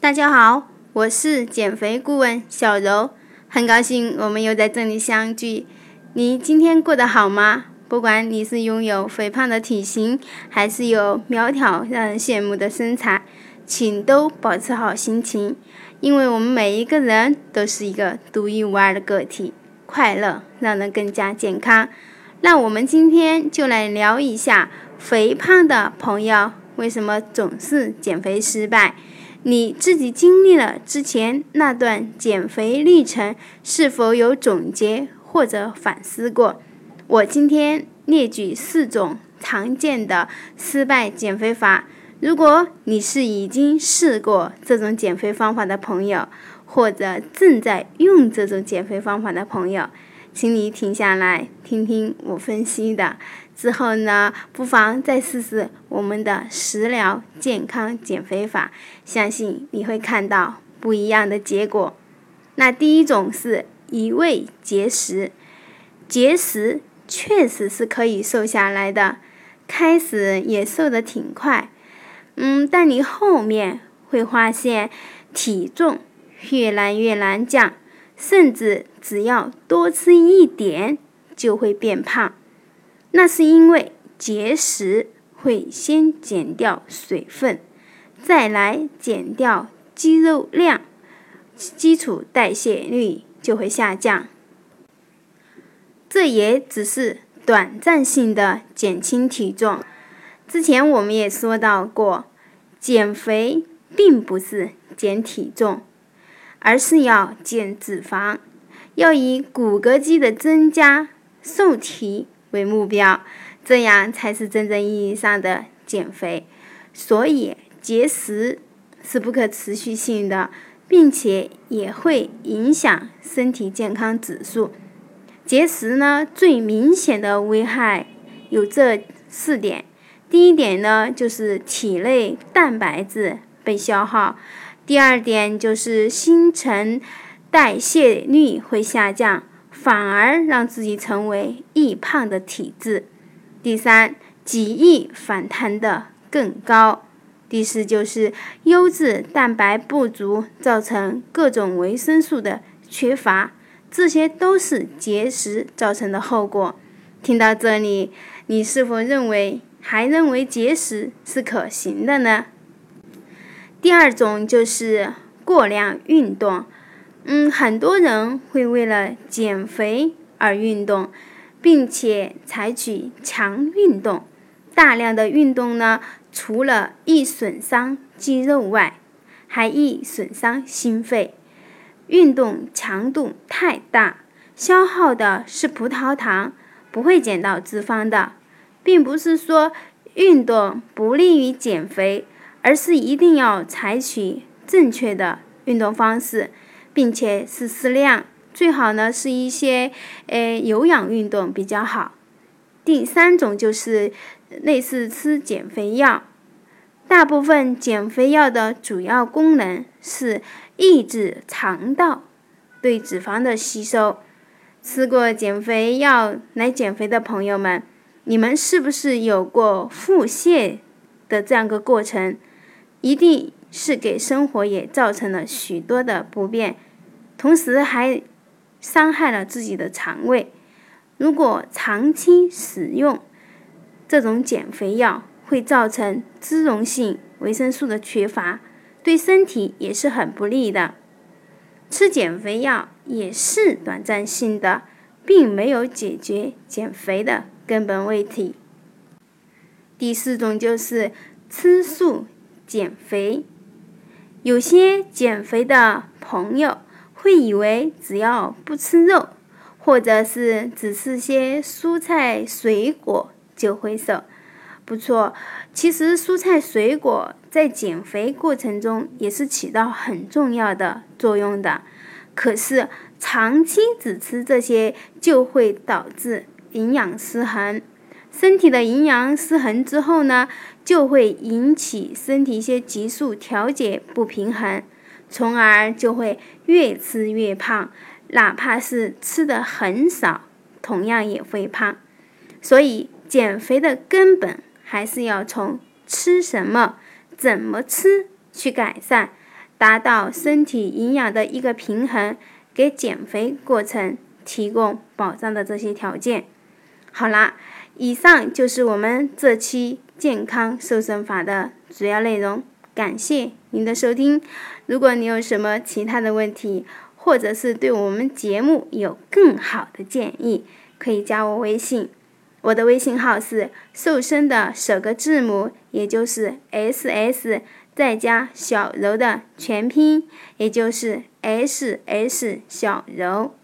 大家好，我是减肥顾问小柔，很高兴我们又在这里相聚。你今天过得好吗？不管你是拥有肥胖的体型，还是有苗条让人羡慕的身材，请都保持好心情，因为我们每一个人都是一个独一无二的个体，快乐让人更加健康。那我们今天就来聊一下肥胖的朋友为什么总是减肥失败。你自己经历了之前那段减肥历程，是否有总结或者反思过？我今天列举四种常见的失败减肥法。如果你是已经试过这种减肥方法的朋友，或者正在用这种减肥方法的朋友，请你停下来听听我分析的。之后呢，不妨再试试我们的食疗健康减肥法，相信你会看到不一样的结果。那第一种是一味节食，节食确实是可以瘦下来的，开始也瘦得挺快，嗯，但你后面会发现体重越来越难降，甚至只要多吃一点就会变胖。那是因为节食会先减掉水分，再来减掉肌肉量，基础代谢率就会下降。这也只是短暂性的减轻体重。之前我们也说到过，减肥并不是减体重，而是要减脂肪，要以骨骼肌的增加、瘦体。为目标，这样才是真正意义上的减肥。所以节食是不可持续性的，并且也会影响身体健康指数。节食呢，最明显的危害有这四点。第一点呢，就是体内蛋白质被消耗；第二点就是新陈代谢率会下降。反而让自己成为易胖的体质。第三，极易反弹的更高。第四，就是优质蛋白不足，造成各种维生素的缺乏，这些都是节食造成的后果。听到这里，你是否认为还认为节食是可行的呢？第二种就是过量运动。嗯，很多人会为了减肥而运动，并且采取强运动。大量的运动呢，除了易损伤肌肉外，还易损伤心肺。运动强度太大，消耗的是葡萄糖，不会减到脂肪的。并不是说运动不利于减肥，而是一定要采取正确的运动方式。并且是适量，最好呢是一些呃有氧运动比较好。第三种就是类似吃减肥药，大部分减肥药的主要功能是抑制肠道对脂肪的吸收。吃过减肥药来减肥的朋友们，你们是不是有过腹泻的这样个过程？一定。是给生活也造成了许多的不便，同时还伤害了自己的肠胃。如果长期使用这种减肥药，会造成脂溶性维生素的缺乏，对身体也是很不利的。吃减肥药也是短暂性的，并没有解决减肥的根本问题。第四种就是吃素减肥。有些减肥的朋友会以为只要不吃肉，或者是只吃些蔬菜水果就会瘦。不错，其实蔬菜水果在减肥过程中也是起到很重要的作用的。可是长期只吃这些，就会导致营养失衡。身体的营养失衡之后呢，就会引起身体一些激素调节不平衡，从而就会越吃越胖。哪怕是吃的很少，同样也会胖。所以减肥的根本还是要从吃什么、怎么吃去改善。达到身体营养的一个平衡，给减肥过程提供保障的这些条件。好啦，以上就是我们这期健康瘦身法的主要内容。感谢您的收听。如果你有什么其他的问题，或者是对我们节目有更好的建议，可以加我微信。我的微信号是瘦身的首个字母，也就是 S S，再加小柔的全拼，也就是 S S 小柔。